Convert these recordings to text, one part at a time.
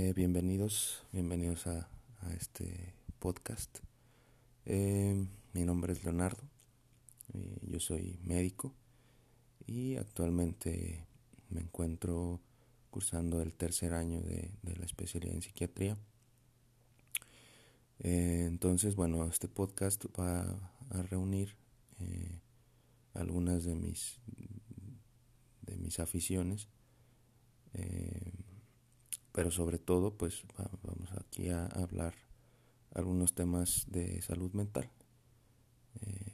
Eh, bienvenidos, bienvenidos a, este podcast. Eh, mi nombre es Leonardo, eh, yo soy médico y actualmente me encuentro cursando el tercer año de, la especialidad en psiquiatría. entonces, bueno, este podcast va a reunir algunas de mis, de mis aficiones pero sobre todo pues vamos aquí a hablar algunos temas de salud mental. Eh,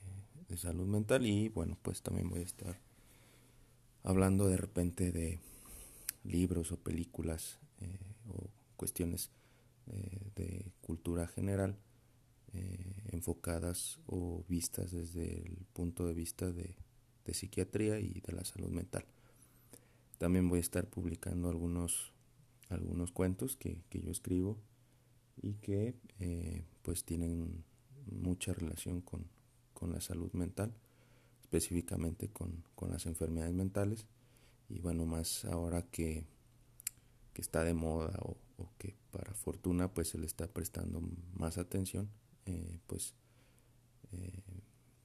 de salud mental y bueno pues también voy a estar hablando de repente de libros o películas eh, o cuestiones eh, de cultura general enfocadas o vistas desde el punto de vista de, de psiquiatría y de la salud mental. También voy a estar publicando algunos algunos cuentos que, yo escribo y que eh, pues tienen mucha relación con, la salud mental, específicamente con, las enfermedades mentales y bueno, más ahora que, está de moda o, que para fortuna pues se le está prestando más atención, eh, pues eh,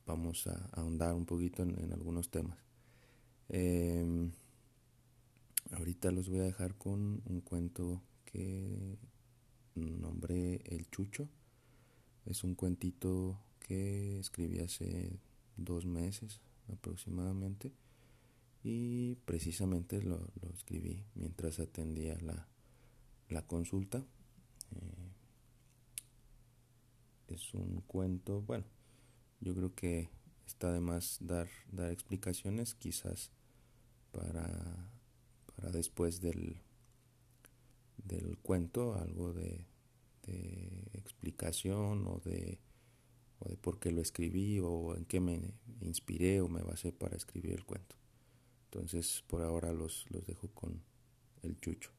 vamos a, ahondar un poquito en, en algunos temas. Em, Ahorita los voy a dejar con un cuento que nombré El Chucho. Es un cuentito que escribí hace dos meses aproximadamente y precisamente lo, escribí mientras atendía la, consulta. Eh, es un cuento, bueno, yo creo que está de más dar, dar explicaciones quizás para para después del, del cuento algo de, explicación o de, o de por qué lo escribí o en qué me inspiré o me basé para escribir el cuento. Entonces por ahora los, los dejo con el chucho.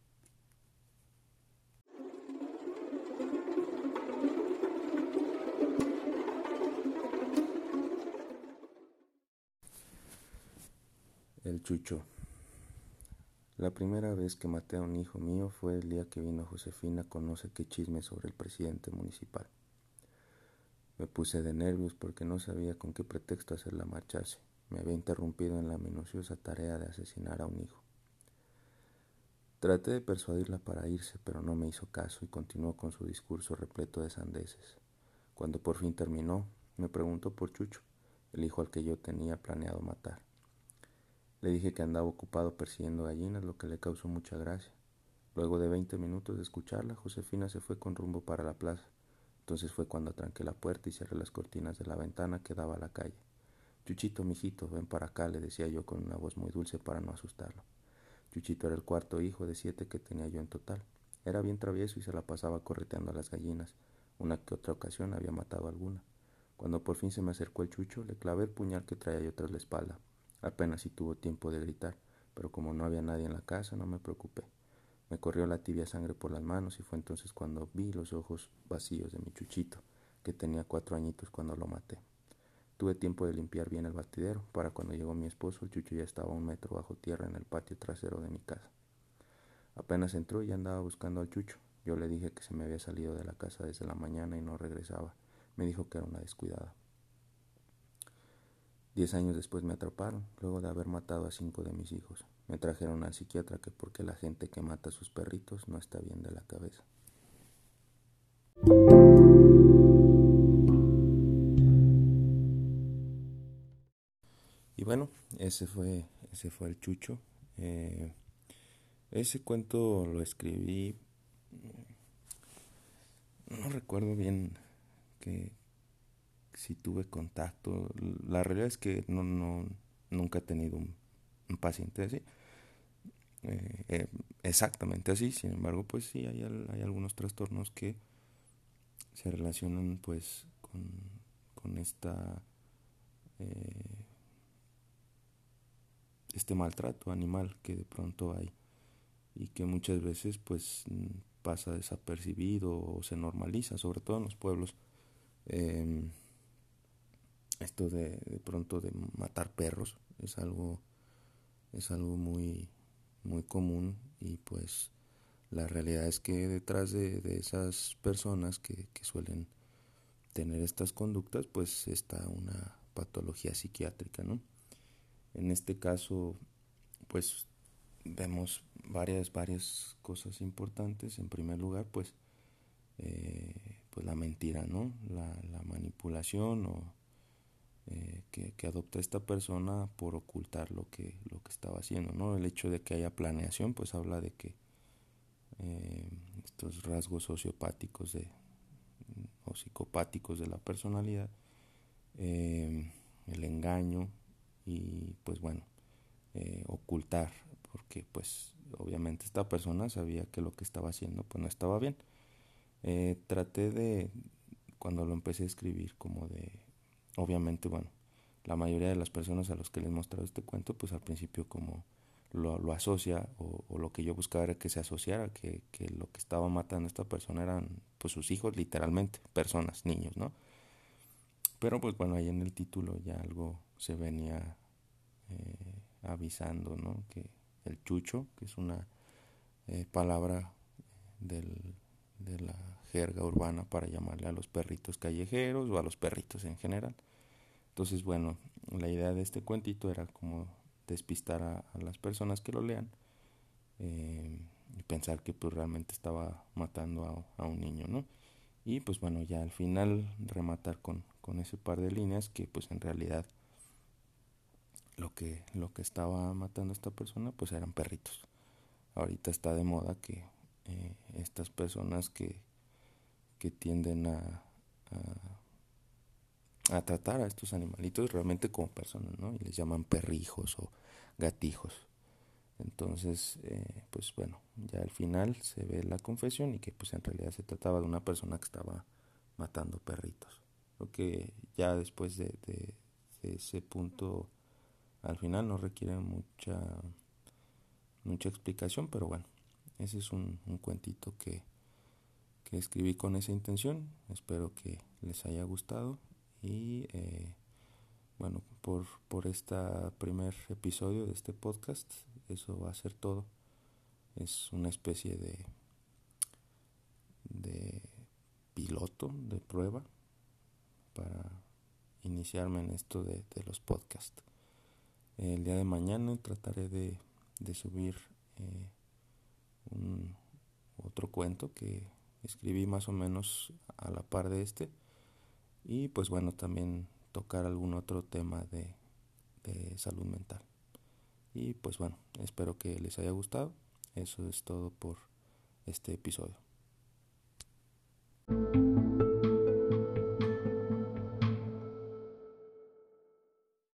El chucho. La primera vez que maté a un hijo mío fue el día que vino Josefina con no sé qué chisme sobre el presidente municipal. Me puse de nervios porque no sabía con qué pretexto hacerla marcharse. Me había interrumpido en la minuciosa tarea de asesinar a un hijo. Traté de persuadirla para irse, pero no me hizo caso y continuó con su discurso repleto de sandeces. Cuando por fin terminó, me preguntó por Chucho, el hijo al que yo tenía planeado matar. Le dije que andaba ocupado persiguiendo gallinas, lo que le causó mucha gracia. Luego de veinte minutos de escucharla, Josefina se fue con rumbo para la plaza. Entonces fue cuando tranqué la puerta y cerré las cortinas de la ventana que daba a la calle. Chuchito, mijito, ven para acá, le decía yo con una voz muy dulce para no asustarlo. Chuchito era el cuarto hijo de siete que tenía yo en total. Era bien travieso y se la pasaba correteando a las gallinas. Una que otra ocasión había matado alguna. Cuando por fin se me acercó el chucho, le clavé el puñal que traía yo tras la espalda. Apenas si tuvo tiempo de gritar, pero como no había nadie en la casa, no me preocupé. Me corrió la tibia sangre por las manos y fue entonces cuando vi los ojos vacíos de mi chuchito, que tenía cuatro añitos cuando lo maté. Tuve tiempo de limpiar bien el batidero. Para cuando llegó mi esposo, el chucho ya estaba un metro bajo tierra en el patio trasero de mi casa. Apenas entró y andaba buscando al chucho. Yo le dije que se me había salido de la casa desde la mañana y no regresaba. Me dijo que era una descuidada. Diez años después me atraparon, luego de haber matado a cinco de mis hijos. Me trajeron al psiquiatra que porque la gente que mata a sus perritos no está bien de la cabeza. Y bueno, ese fue, ese fue el chucho. Eh, ese cuento lo escribí, no recuerdo bien que, si tuve contacto. La realidad es que no, no nunca he tenido un, paciente así. Eh, eh, exactamente así, sin embargo, pues sí, hay, hay algunos trastornos que se relacionan pues con, con esta eh, este maltrato animal que de pronto hay y que muchas veces pues pasa desapercibido o se normaliza, sobre todo en los pueblos. Em, esto de, de pronto de matar perros es algo es algo muy muy común y pues la realidad es que detrás de, esas personas que, que, suelen tener estas conductas, pues está una patología psiquiátrica, ¿no? En este caso, pues vemos varias, varias cosas importantes. En primer lugar, pues, eh, pues la mentira, ¿no? La, la manipulación o eh, que, adopta esta persona por ocultar lo que, lo que estaba haciendo, ¿no? El hecho de que haya planeación, pues habla de que eh, estos rasgos sociopáticos de, o psicopáticos de la personalidad, el engaño y pues bueno, ocultar porque pues obviamente esta persona sabía que lo que estaba haciendo pues no estaba bien. Eh, traté de, cuando lo empecé a escribir, como de, obviamente bueno, la mayoría de las personas a los que les he mostrado este cuento pues al principio como lo, lo asocia o, o, lo que yo buscaba era que se asociara, que, que lo que estaba matando a esta persona eran pues sus hijos literalmente, personas, niños, ¿no? Pero pues bueno, ahí en el título ya algo se venía eh, avisando, ¿no? Que el chucho, que es una eh, palabra del, de la jerga urbana para llamarle a los perritos callejeros o a los perritos en general. Entonces, bueno, la idea de este cuentito era como despistar a, las personas que lo lean eh, y pensar que pues realmente estaba matando a, un niño, ¿no? Y pues bueno, ya al final rematar con, con ese par de líneas que pues en realidad lo que, lo que estaba matando a esta persona pues eran perritos. Ahorita está de moda que eh, estas personas que, que tienden a, a, tratar a estos animalitos realmente como personas, ¿no? Y les llaman perrijos o gatijos. Entonces, eh, pues bueno, ya al final se ve la confesión y que pues en realidad se trataba de una persona que estaba matando perritos. Lo que ya después de, ese punto al final no requiere mucha mucha explicación, pero bueno, ese es un cuentito que, escribí con esa intención. Espero que les haya gustado y eh, bueno, por, por este primer episodio de este podcast, eso va a ser todo. Es una especie de, de piloto, de prueba para iniciarme en esto de, de los podcasts. El día de mañana trataré de, de subir eh, un, otro cuento que escribí más o menos a la par de este. Y pues bueno, también tocar algún otro tema de, salud mental. Y pues bueno, espero que les haya gustado. Eso es todo por este episodio.